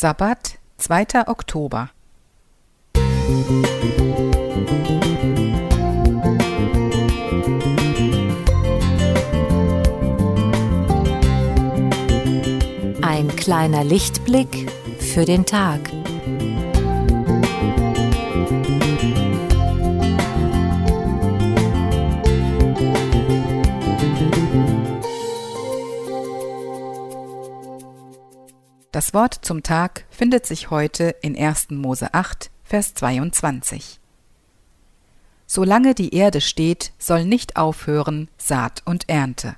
Sabbat, 2. Oktober. Ein kleiner Lichtblick für den Tag. Das Wort zum Tag findet sich heute in 1. Mose 8, Vers 22. Solange die Erde steht, soll nicht aufhören Saat und Ernte.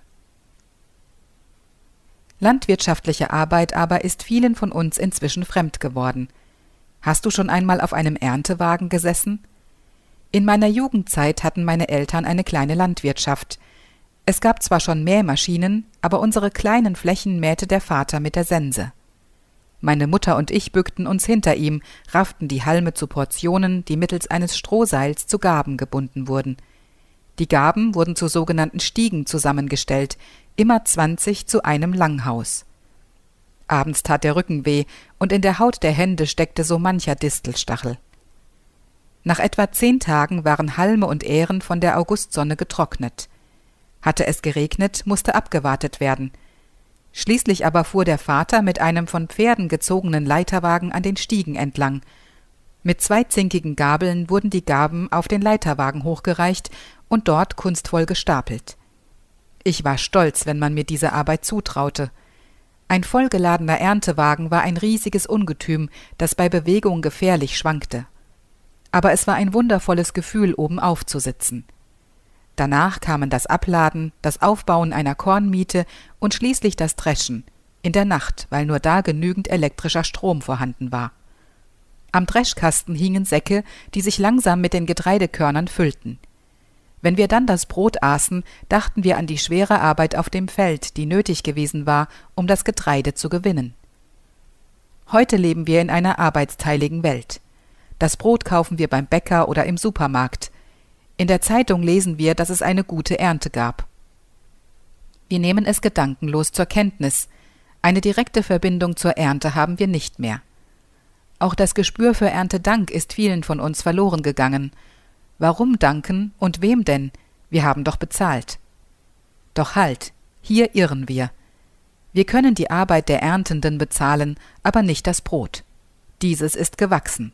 Landwirtschaftliche Arbeit aber ist vielen von uns inzwischen fremd geworden. Hast du schon einmal auf einem Erntewagen gesessen? In meiner Jugendzeit hatten meine Eltern eine kleine Landwirtschaft. Es gab zwar schon Mähmaschinen, aber unsere kleinen Flächen mähte der Vater mit der Sense. Meine Mutter und ich bückten uns hinter ihm, rafften die Halme zu Portionen, die mittels eines Strohseils zu Gaben gebunden wurden. Die Gaben wurden zu sogenannten Stiegen zusammengestellt, immer zwanzig zu einem Langhaus. Abends tat der Rücken weh, und in der Haut der Hände steckte so mancher Distelstachel. Nach etwa zehn Tagen waren Halme und Ähren von der Augustsonne getrocknet. Hatte es geregnet, musste abgewartet werden – Schließlich aber fuhr der Vater mit einem von Pferden gezogenen Leiterwagen an den Stiegen entlang. Mit zwei zinkigen Gabeln wurden die Gaben auf den Leiterwagen hochgereicht und dort kunstvoll gestapelt. Ich war stolz, wenn man mir diese Arbeit zutraute. Ein vollgeladener Erntewagen war ein riesiges Ungetüm, das bei Bewegung gefährlich schwankte. Aber es war ein wundervolles Gefühl, oben aufzusitzen. Danach kamen das Abladen, das Aufbauen einer Kornmiete und schließlich das Dreschen, in der Nacht, weil nur da genügend elektrischer Strom vorhanden war. Am Dreschkasten hingen Säcke, die sich langsam mit den Getreidekörnern füllten. Wenn wir dann das Brot aßen, dachten wir an die schwere Arbeit auf dem Feld, die nötig gewesen war, um das Getreide zu gewinnen. Heute leben wir in einer arbeitsteiligen Welt. Das Brot kaufen wir beim Bäcker oder im Supermarkt. In der Zeitung lesen wir, dass es eine gute Ernte gab. Wir nehmen es gedankenlos zur Kenntnis. Eine direkte Verbindung zur Ernte haben wir nicht mehr. Auch das Gespür für Erntedank ist vielen von uns verloren gegangen. Warum danken und wem denn? Wir haben doch bezahlt. Doch halt, hier irren wir. Wir können die Arbeit der Erntenden bezahlen, aber nicht das Brot. Dieses ist gewachsen.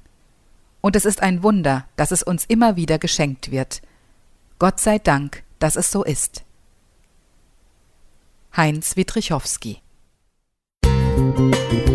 Und es ist ein Wunder, dass es uns immer wieder geschenkt wird. Gott sei Dank, dass es so ist. Heinz Witrichowski Musik